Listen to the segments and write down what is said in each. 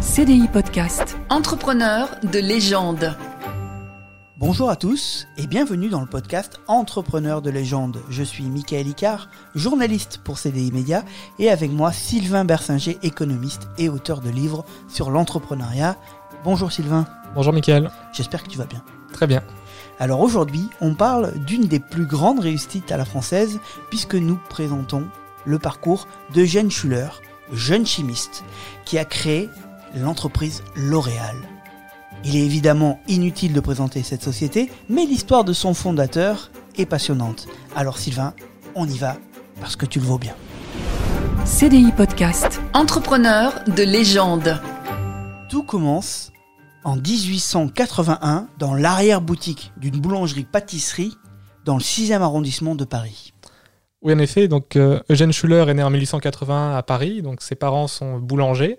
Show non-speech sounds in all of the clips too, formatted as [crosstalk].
CDI Podcast. Entrepreneur de légende. Bonjour à tous et bienvenue dans le podcast Entrepreneur de légende. Je suis Michael Icard, journaliste pour CDI Média et avec moi Sylvain Bersinger, économiste et auteur de livres sur l'entrepreneuriat. Bonjour Sylvain. Bonjour Michael. J'espère que tu vas bien. Très bien. Alors aujourd'hui, on parle d'une des plus grandes réussites à la française puisque nous présentons le parcours d'Eugène Schuller, jeune chimiste, qui a créé l'entreprise L'Oréal. Il est évidemment inutile de présenter cette société, mais l'histoire de son fondateur est passionnante. Alors Sylvain, on y va parce que tu le vaux bien. CDI Podcast. Entrepreneur de légende. Tout commence en 1881 dans l'arrière-boutique d'une boulangerie-pâtisserie dans le 6e arrondissement de Paris. Oui, en effet, donc euh, Eugène Schuller est né en 1880 à Paris, donc ses parents sont boulangers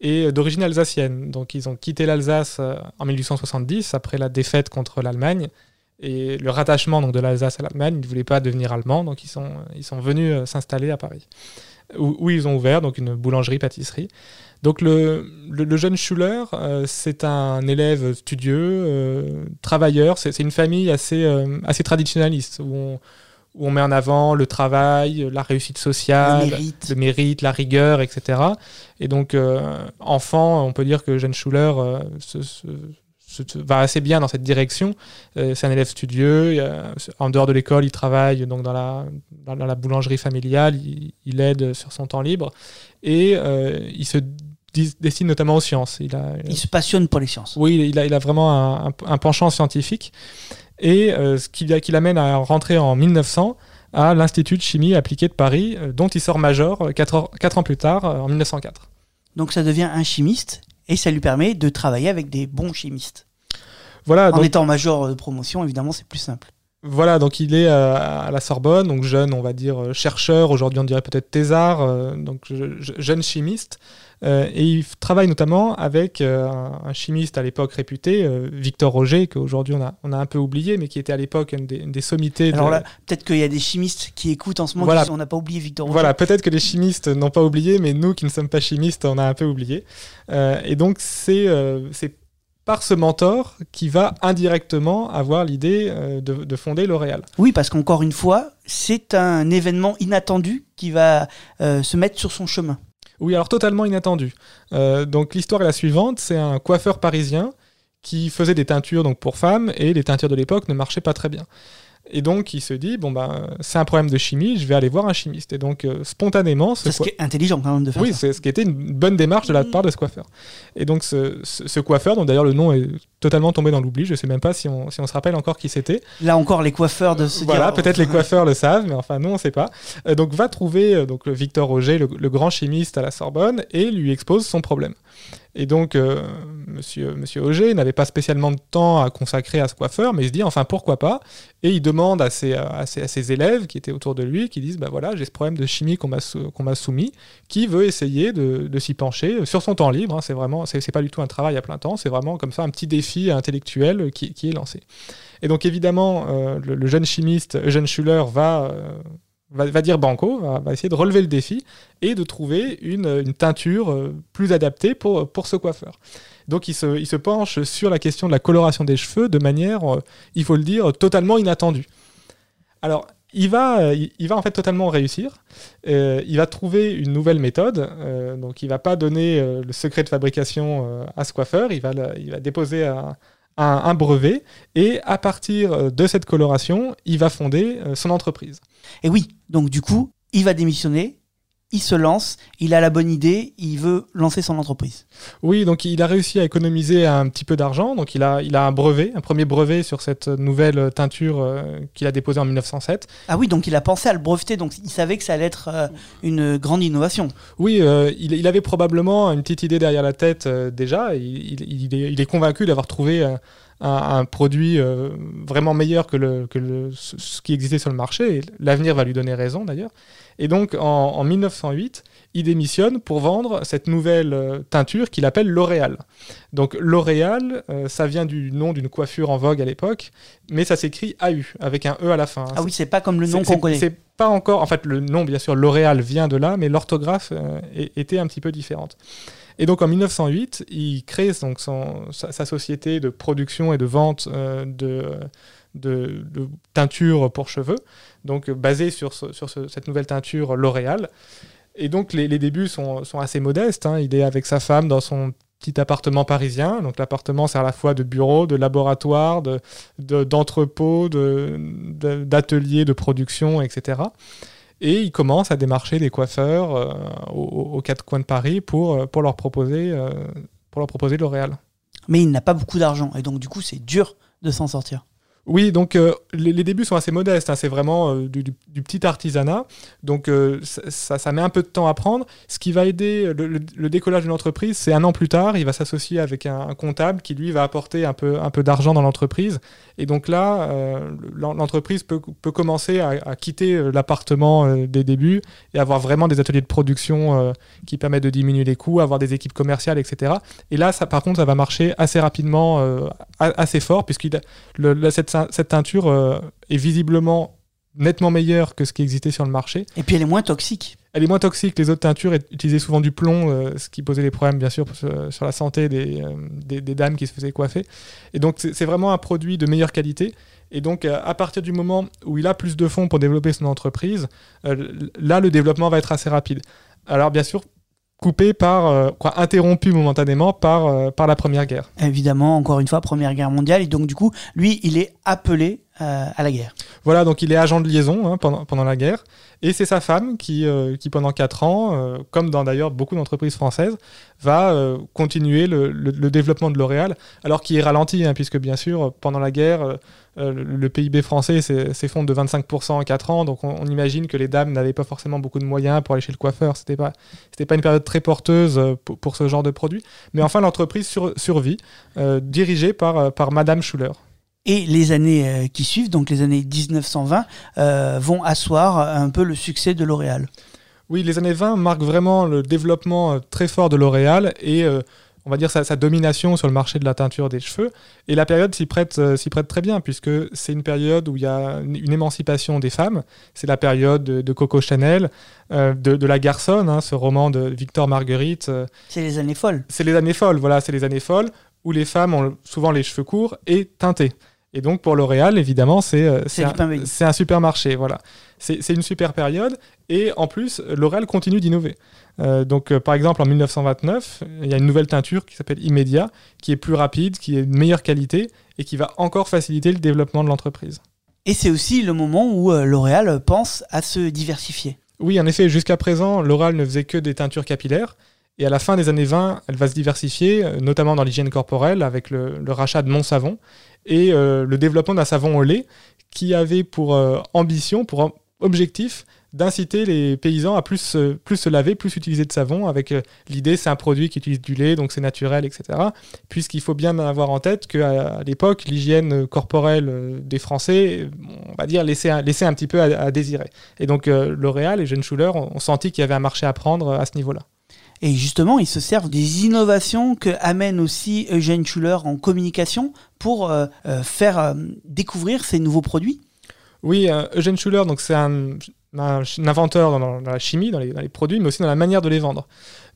et d'origine alsacienne. Donc ils ont quitté l'Alsace euh, en 1870 après la défaite contre l'Allemagne et le rattachement donc, de l'Alsace à l'Allemagne. Ils ne voulaient pas devenir allemands, donc ils sont, ils sont venus euh, s'installer à Paris, où, ils ont ouvert donc une boulangerie-pâtisserie. Donc le, le, jeune Schuller, euh, c'est un élève studieux, travailleur. C'est une famille assez, assez traditionnaliste où où on met en avant le travail, la réussite sociale, Le mérite. le mérite, la rigueur, etc. Et donc, euh, enfant, on peut dire que Jeanne Schuller euh, se, se, se, va assez bien dans cette direction. Euh, c'est un élève studieux. En dehors de l'école, il travaille donc dans la, dans la boulangerie familiale. Il, il, aide sur son temps libre. Et il se destine notamment aux sciences. Il, a, il se passionne pour les sciences. Oui, il a, il a vraiment un, un, un penchant scientifique et euh, ce qui, qui l'amène à rentrer en 1900 à l'Institut de chimie appliquée de Paris, euh, dont il sort major 4 ans, ans, plus tard, euh, en 1904. Donc ça devient un chimiste et ça lui permet de travailler avec des bons chimistes. Voilà, en donc, étant major de promotion, évidemment, c'est plus simple. Voilà, donc il est à la Sorbonne, donc jeune, on va dire chercheur, aujourd'hui on dirait peut-être thésard, euh, donc je, jeune chimiste. Euh, et il travaille notamment avec euh, un chimiste à l'époque réputé, euh, Victor Roger, qu'aujourd'hui on a, on a un peu oublié, mais qui était à l'époque une, une, des sommités. Alors de... là, peut-être qu'il y a des chimistes qui écoutent en ce moment, voilà. qui, on n'a pas oublié Victor Roger. Voilà, peut-être que les chimistes n'ont pas oublié, mais nous qui ne sommes pas chimistes, on a un peu oublié. Euh, et donc c'est c'est par ce mentor qui va indirectement avoir l'idée euh, de, de, fonder L'Oréal. Oui, parce qu'encore une fois, c'est un événement inattendu qui va euh, se mettre sur son chemin. Oui, alors totalement inattendu. Euh, donc l'histoire est la suivante, c'est un coiffeur parisien qui faisait des teintures donc pour femmes et les teintures de l'époque ne marchaient pas très bien. Et donc, il se dit, bon, ben, c'est un problème de chimie, je vais aller voir un chimiste. Et donc, euh, spontanément... C'est ce qui est intelligent quand même de faire oui, ça. c'est ce qui était une bonne démarche de la part de ce coiffeur. Et donc, ce, ce, ce coiffeur, dont d'ailleurs le nom est totalement tombé dans l'oubli, je sais même pas si on, si on se rappelle encore qui c'était. Là encore, les coiffeurs de ce Voilà, peut-être les [laughs] coiffeurs le savent, mais enfin, nous, on sait pas. Euh, donc, va trouver euh, donc, Victor Roger, le, le, grand chimiste à la Sorbonne, et lui expose son problème. Et donc, euh, monsieur, monsieur Auger n'avait pas spécialement de temps à consacrer à ce coiffeur, mais il se dit, enfin, pourquoi pas? Et il demande à ses, à ses, à ses élèves qui étaient autour de lui, qui disent, bah voilà, j'ai ce problème de chimie qu'on m'a qu'on soumis, qui veut essayer de, de s'y pencher sur son temps libre. Hein, c'est vraiment, c'est pas du tout un travail à plein temps, c'est vraiment comme ça un petit défi intellectuel qui, est lancé. Et donc, évidemment, euh, le, jeune chimiste Eugène Schuller va... Euh, dire banco, va, essayer de relever le défi et de trouver une, teinture euh, plus adaptée pour, ce coiffeur. Donc il se, penche sur la question de la coloration des cheveux de manière, il faut le dire, totalement inattendue. Alors, il va, il va en fait totalement réussir. Euh, il va trouver une nouvelle méthode. Euh, donc, il va pas donner euh, le secret de fabrication à ce coiffeur. Il va, il va déposer un, brevet et à partir de cette coloration, il va fonder son entreprise. Et oui, donc du coup, il va démissionner. Il se lance, il a la bonne idée, il veut lancer son entreprise. Oui, donc il a réussi à économiser un petit peu d'argent. Donc il a, il a un brevet, un premier brevet sur cette nouvelle teinture euh, qu'il a déposée en 1907. Ah oui, donc il a pensé à le breveter, donc il savait que ça allait être euh, une grande innovation. Oui, euh, il, il, avait probablement une petite idée derrière la tête déjà. Il, il, est, il, est, convaincu d'avoir trouvé un, un, produit euh, vraiment meilleur que, le, que le, ce qui existait sur le marché. L'avenir va lui donner raison d'ailleurs. Et donc en, en, 1908, il démissionne pour vendre cette nouvelle euh, teinture qu'il appelle L'Oréal. Donc L'Oréal, euh, ça vient du nom d'une coiffure en vogue à l'époque, mais ça s'écrit AU avec un E à la fin. Ah oui, c'est pas comme le nom qu'on connaît. C'est pas encore. En fait, le nom, bien sûr, L'Oréal vient de là, mais l'orthographe était un petit peu différente. Et donc en 1908, il crée donc sa, société de production et de vente euh, de, de, teinture pour cheveux, donc basée sur, ce- sur ce- cette nouvelle teinture L'Oréal. Et donc les, débuts sont, assez modestes. hein. Il est avec sa femme dans son petit appartement parisien. Donc l'appartement, c'est à la fois de bureau, de laboratoire, de, de- d'entrepôt, de, de- d'atelier de production, etc. Et il commence à démarcher des coiffeurs euh, aux, quatre coins de Paris pour, euh, leur proposer, euh, pour leur proposer L'Oréal. Mais il n'a pas beaucoup d'argent et donc du coup c'est dur de s'en sortir. Oui, donc euh, les, débuts sont assez modestes. hein. C'est vraiment euh, du, petit artisanat. Donc euh, ça, met un peu de temps à prendre. Ce qui va aider le, décollage d'une entreprise, c'est un an plus tard, il va s'associer avec un, comptable qui lui va apporter un peu, d'argent dans l'entreprise. Et donc là, l'en- l'entreprise peut, commencer à, quitter l'appartement des débuts et avoir vraiment des ateliers de production qui permettent de diminuer les coûts, avoir des équipes commerciales, etc. Et là, par contre, ça va marcher assez rapidement, assez fort, la- cette, cette teinture euh, est visiblement nettement meilleure que ce qui existait sur le marché. Et puis elle est moins toxique. Elle est moins toxique que les autres teintures, utilisaient souvent du plomb, euh, ce qui posait des problèmes bien sûr sur, la santé des, euh, des, des dames qui se faisaient coiffer. Et donc c'est vraiment un produit de meilleure qualité. Et donc à partir du moment où il a plus de fonds pour développer son entreprise, là le développement va être assez rapide. Alors bien sûr coupé par, euh, quoi, interrompu momentanément par, euh, par la Première Guerre. Évidemment, encore une fois, Première Guerre mondiale. Et donc du coup, lui, il est appelé euh, à la guerre. Voilà, donc il est agent de liaison hein, pendant, pendant la guerre. Et c'est sa femme qui, euh, qui pendant 4 ans, euh, comme dans d'ailleurs beaucoup d'entreprises françaises, va continuer le, le- développement de L'Oréal, alors qu'il est ralenti, hein, puisque bien sûr, pendant la guerre, le, PIB français s'effondre de 25% en 4 ans. Donc on, imagine que les dames n'avaient pas forcément beaucoup de moyens pour aller chez le coiffeur. C'était pas, pas une période très porteuse pour, ce genre de produit. Mais enfin, l'entreprise sur- survit, dirigée par, par Madame Schuller. Et les années euh, qui suivent, donc les années 1920, euh, vont asseoir un peu le succès de L'Oréal. Oui, les années 20 marquent vraiment le développement euh, très fort de L'Oréal et euh, on va dire sa, sa domination sur le marché de la teinture des cheveux. Et la période s'y prête, euh, s'y prête très bien puisque c'est une période où il y a une, une émancipation des femmes. C'est la période de, de Coco Chanel, euh, de, de La Garçonne, hein, ce roman de Victor Marguerite. C'est les années folles. c'est les années folles, voilà, c'est les années folles où les femmes ont souvent les cheveux courts et teintés. Et donc pour L'Oréal, évidemment, c'est euh, C'est un, un supermarché, voilà. C'est c'est une super période et en plus, L'Oréal continue d'innover. Euh, donc euh, par exemple en 1929, il y a une nouvelle teinture qui s'appelle Immédiat, qui est plus rapide, qui est de meilleure qualité et qui va encore faciliter le développement de l'entreprise. Et c'est aussi le moment où euh, L'Oréal pense à se diversifier. Oui, en effet, jusqu'à présent, L'Oréal ne faisait que des teintures capillaires. Et à la fin des années 20, elle va se diversifier, euh, notamment dans l'hygiène corporelle, avec le, rachat de Mon Savon et euh, le développement d'un savon au lait qui avait pour euh, ambition, pour objectif, d'inciter les paysans à plus, se- laver, plus utiliser de savon, avec l'idée, c'est un produit qui utilise du lait, donc c'est naturel, etc. Puisqu'il faut bien avoir en tête qu'à l'époque, l'hygiène corporelle des Français, on va dire, laissait un, petit peu à, désirer. Et donc L'Oréal et Jeune Schuller ont, senti qu'il y avait un marché à prendre à ce niveau-là. Et justement, ils se servent des innovations que amène aussi Eugène Schuller en communication pour euh, euh, faire euh, découvrir ces nouveaux produits. Oui, Eugène Schuller, donc c'est un, un inventeur dans, dans la chimie, dans les, dans les produits, mais aussi dans la manière de les vendre.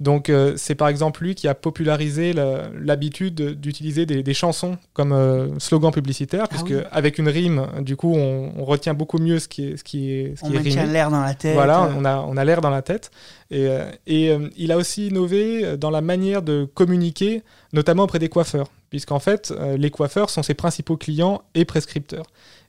Donc euh, c'est par exemple lui qui a popularisé la- l'habitude d'utiliser des, des chansons comme euh, slogan publicitaire, puisque oui. avec une rime, du coup, on, on retient beaucoup mieux ce qui est, ce qui est, ce On qui maintient l'air dans la tête. Voilà, euh, on a, on a l'air dans la tête. Et, et, il a aussi innové dans la manière de communiquer, notamment auprès des coiffeurs, puisqu'en fait, les coiffeurs sont ses principaux clients et prescripteurs.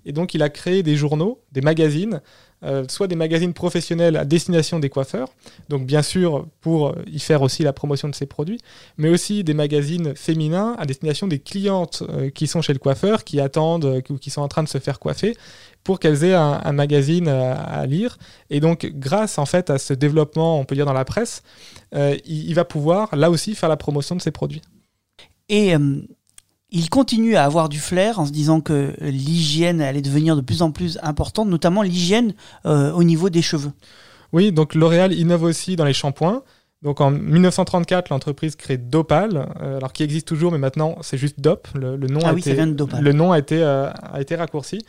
Et donc, il a créé des journaux, des magazines, euh, soit des magazines professionnels à destination des coiffeurs, donc bien sûr pour euh, y faire aussi la promotion de ses produits, mais aussi des magazines féminins à destination des clientes euh, qui sont chez le coiffeur, qui attendent ou qui sont en train de se faire coiffer, pour qu'elles aient un, magazine à, lire. Et donc, grâce en fait à ce développement, on peut dire dans la presse, il, il va pouvoir là aussi faire la promotion de ses produits. Et il continue à avoir du flair en se disant que l'hygiène allait devenir de plus en plus importante, notamment l'hygiène euh, au niveau des cheveux. Oui, donc L'Oréal innove aussi dans les shampoings. Donc en 1934, l'entreprise crée Dopal, euh, alors qui existe toujours, mais maintenant c'est juste Dop. Le, le nom Ah a oui, été, ça vient de Dopal. Le nom a été, euh, a été raccourci.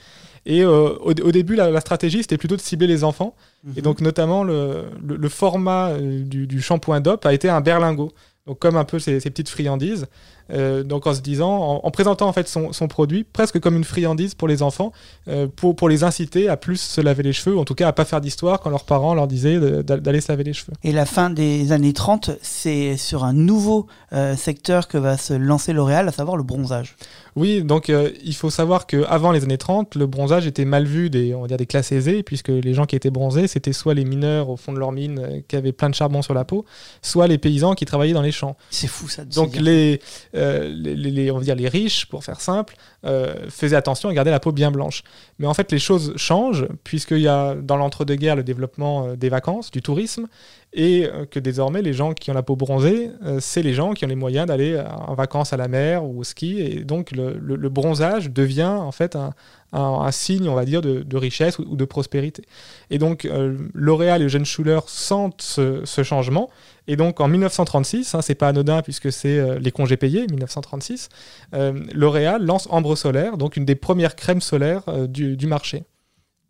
Et euh, au, au début, la, la stratégie, c'était plutôt de cibler les enfants. Mhm. Et donc, notamment, le, le- le format du, du shampoing DOP a été un berlingot. donc comme un peu ces, ces petites friandises. Euh, donc en se disant, en, en présentant en fait son, son produit presque comme une friandise pour les enfants, euh, pour, pour les inciter à plus se laver les cheveux, ou en tout cas à pas faire d'histoire quand leurs parents leur disaient d'aller se laver les cheveux. Et la fin des années 30, c'est sur un nouveau euh, secteur que va se lancer L'Oréal, à savoir le bronzage. Oui, donc il faut savoir qu'avant les années 30, le bronzage était mal vu des, on va dire des classes aisées, puisque les gens qui étaient bronzés, c'était soit les mineurs au fond de leur mine qui avaient plein de charbon sur la peau, soit les paysans qui travaillaient dans les champs. C'est fou ça. de se Donc dire. les, euh, les, on va dire les riches, pour faire simple, euh, faisaient attention à garder la peau bien blanche. Mais en fait, les choses changent, puisqu'il y a dans l'entre-deux-guerres le développement euh, des vacances, du tourisme, et que désormais, les gens qui ont la peau bronzée, c'est les gens qui ont les moyens d'aller en vacances à la mer ou au ski, et donc le- le bronzage devient en fait un, un- signe, on va dire, de, richesse ou, de prospérité. Et donc, euh, L'Oréal et Eugène Schuller sentent ce, changement, et donc en 1936, hein, c'est pas anodin puisque c'est euh, les congés payés, 1936, euh, L'Oréal lance Ambre Solaire, donc une des premières crèmes solaires du marché,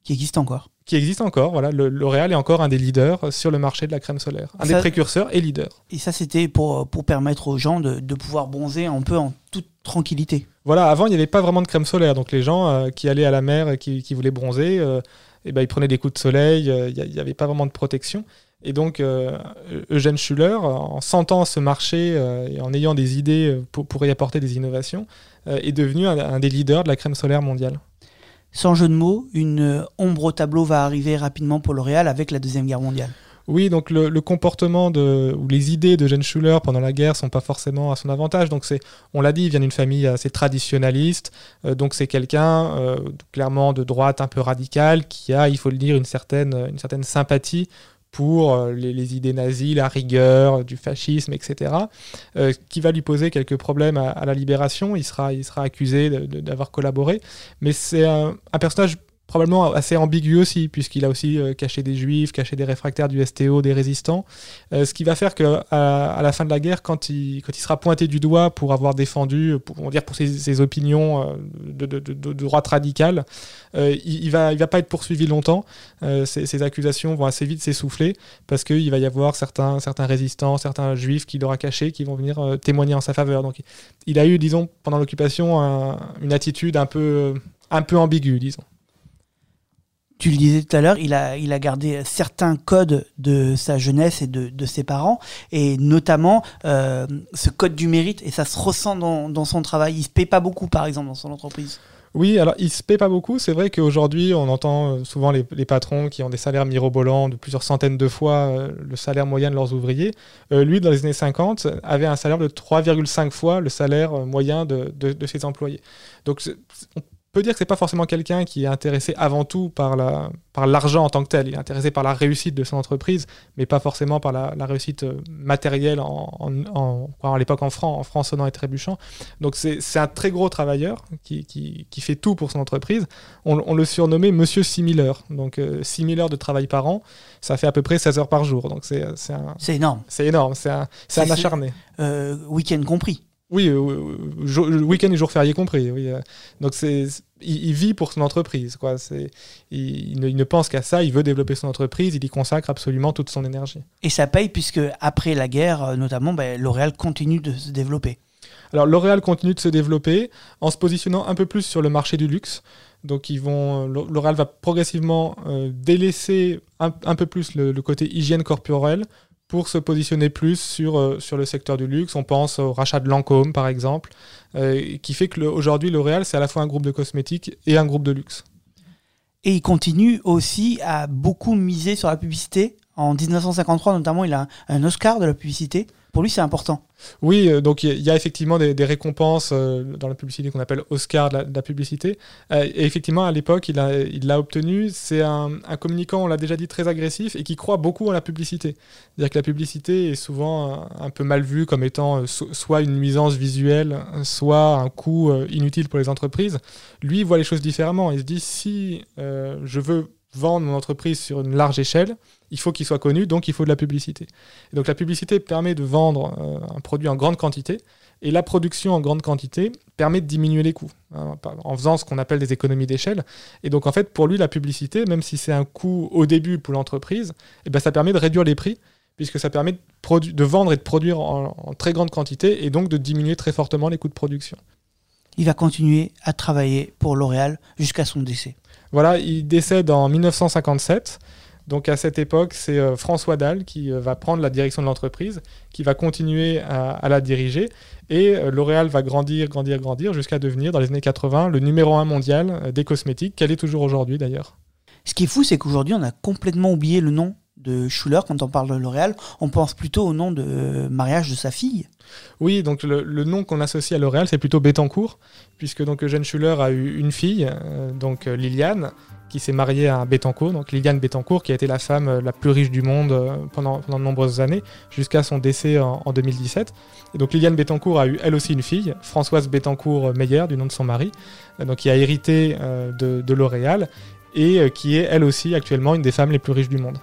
Qui existe encore. qui existe encore. Voilà, le- L'Oréal est encore un des leaders sur le marché de la crème solaire, un Ça- des précurseurs et leader. Et ça, c'était pour, pour permettre aux gens de, de pouvoir bronzer un peu en toute tranquillité. Voilà, avant il n'y avait pas vraiment de crème solaire, donc les gens euh, qui allaient à la mer et qui, qui voulaient bronzer, euh, eh ben, ils prenaient des coups de soleil, euh, il n'y avait pas vraiment de protection. Et donc euh, Eugène Schuller, en sentant ce marché euh, et en ayant des idées euh, pour, pour y apporter des innovations, euh, est devenu un, un des leaders de la crème solaire mondiale. Sans jeu de mots, une euh, ombre au tableau va arriver rapidement pour L'Oréal avec la Deuxième Guerre mondiale. Oui, donc le, comportement de, ou les idées de Eugène Schuller pendant la guerre sont pas forcément à son avantage. Donc c'est, on l'a dit, il vient d'une famille assez traditionnaliste. euh, donc c'est quelqu'un euh, clairement de droite, un peu radical, qui a, il faut le dire, une certaine, une certaine sympathie pour euh, les, idées nazies, la rigueur, euh, du fascisme, etc. euh, qui va lui poser quelques problèmes à, la libération. Il sera, il sera accusé d'avoir collaboré. Mais c'est un personnage probablement assez ambigu aussi, puisqu'il a aussi euh, caché des juifs, caché des réfractaires du STO, des résistants. Euh, ce qui va faire qu'à à la fin de la guerre, quand il, sera pointé du doigt pour avoir défendu, pour, on va dire pour ses, ses opinions euh, de, droite radicale, il, il va, pas être poursuivi longtemps. Ces, ces accusations vont assez vite s'essouffler, parce qu'il va y avoir certains, résistants, certains juifs qui l'aura caché, qui vont venir témoigner en sa faveur. Donc il a eu, disons, pendant l'occupation, un- une attitude un peu ambiguë, disons. Tu le disais tout à l'heure, il a, gardé certains codes de sa jeunesse et de, ses parents, et notamment euh, ce code du mérite, et ça se ressent dans, son travail. Il se paie pas beaucoup, par exemple, dans son entreprise. Oui, alors il se paie pas beaucoup. C'est vrai qu'aujourd'hui, on entend euh, souvent les, patrons qui ont des salaires mirobolants de plusieurs centaines de fois euh, le salaire moyen de leurs ouvriers. Lui, dans les années 50, avait un salaire de 3,5 fois le salaire moyen de, ses employés. Donc on peut dire que c'est pas forcément quelqu'un qui est intéressé avant tout par la par l'argent en tant que tel. Il est intéressé par la réussite de son entreprise, mais pas forcément par la, la réussite euh, matérielle en, en, en- l'époque en francs, en francs sonnant et trébuchant. Donc c'est un très gros travailleur qui, qui, qui fait tout pour son entreprise. On, on le surnommait Monsieur 6000 heures. Donc euh, 6000 heures de travail par an, ça fait à peu près 16 heures par jour. Donc c'est c'est un- C'est énorme. c'est énorme, c'est un, un acharné. Euh, week-end compris. Oui, euh, jour- week-end et jour férié compris. Oui, euh. donc c'est, il, il vit pour son entreprise. Quoi. C'est, il, il ne, il ne pense qu'à ça. Il veut développer son entreprise. Il y consacre absolument toute son énergie. Et ça paye, puisque après la guerre, euh, notamment, ben, L'Oréal continue de se développer. Alors L'Oréal continue de se développer en se positionnant un peu plus sur le marché du luxe. Donc ils vont, L'Oréal va progressivement euh, délaisser un, un peu plus le, le côté hygiène corporelle pour se positionner plus sur, euh, sur le secteur du luxe. On pense au rachat de Lancôme par exemple, euh, qui fait que le- aujourd'hui L'Oréal c'est à la fois un groupe de cosmétiques et un groupe de luxe. Et il continue aussi à beaucoup miser sur la publicité. En 1953, notamment, il a un Oscar de la publicité. Pour lui, c'est important. Oui, euh, donc il y a- effectivement des, récompenses euh, dans la publicité qu'on appelle Oscar de la, publicité. Euh, et effectivement, à l'époque, il l'a obtenu. C'est un, un communicant, on l'a déjà dit, très agressif et qui croit beaucoup en la publicité. C'est-à-dire que la publicité est souvent un peu mal vue comme étant so- soit une nuisance visuelle, soit un coût inutile pour les entreprises. Lui, voit les choses différemment. Il se dit, si je veux vendre mon entreprise sur une large échelle, il faut qu'il soit connu, donc il faut de la publicité. Donc la publicité permet de vendre euh, un produit en grande quantité, et la production en grande quantité permet de diminuer les coûts, hein, en faisant ce qu'on appelle des économies d'échelle. Et donc en fait, pour lui, la publicité, même si c'est un coût au début pour l'entreprise, eh ben, ça permet de réduire les prix, puisque ça permet de, vendre et de produire en très grande quantité et donc de diminuer très fortement les coûts de production. Il va continuer à travailler pour L'Oréal jusqu'à son décès. Voilà, il décède en 1957. Donc à cette époque, c'est euh, François Dalle qui euh, va prendre la direction de l'entreprise, qui va continuer à, la diriger. Et euh, L'Oréal va grandir, grandir, grandir jusqu'à devenir, dans les années 80, le numéro un mondial des cosmétiques, qu'elle est toujours aujourd'hui d'ailleurs. Ce qui est fou, c'est qu'aujourd'hui, on a complètement oublié le nom de Schuller quand on parle de L'Oréal. On pense plutôt au nom de mariage de sa fille. Oui, donc le, nom qu'on associe à L'Oréal, c'est plutôt Bettencourt, puisque donc Eugène Schuller a eu une fille, euh, donc euh, Liliane, qui s'est mariée à Bettencourt, donc Liliane Bettencourt, qui a été la femme euh, la plus riche du monde pendant, de nombreuses années, jusqu'à son décès en, en 2017. Et donc Liliane Bettencourt a eu elle aussi une fille, Françoise Bettencourt Meyer, du nom de son mari, donc qui a hérité de L'Oréal et euh, qui est elle aussi actuellement une des femmes les plus riches du monde.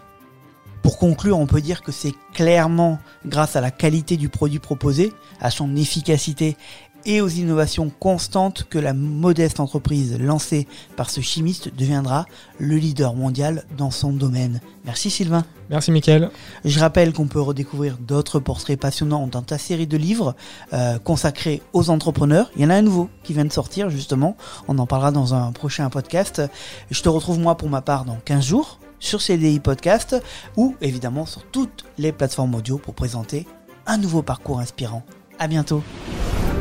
Pour conclure, on peut dire que c'est clairement grâce à la qualité du produit proposé, à son efficacité et aux innovations constantes que la modeste entreprise lancée par ce chimiste deviendra le leader mondial dans son domaine. Merci Sylvain. Merci Mickaël. Je rappelle qu'on peut redécouvrir d'autres portraits passionnants dans ta série de livres euh, consacrés aux entrepreneurs. Il y en a un nouveau qui vient de sortir justement. On en parlera dans un prochain podcast. Je te retrouve moi pour ma part dans 15 jours sur CDI Podcast ou évidemment sur toutes les plateformes audio pour présenter un nouveau parcours inspirant. À bientôt.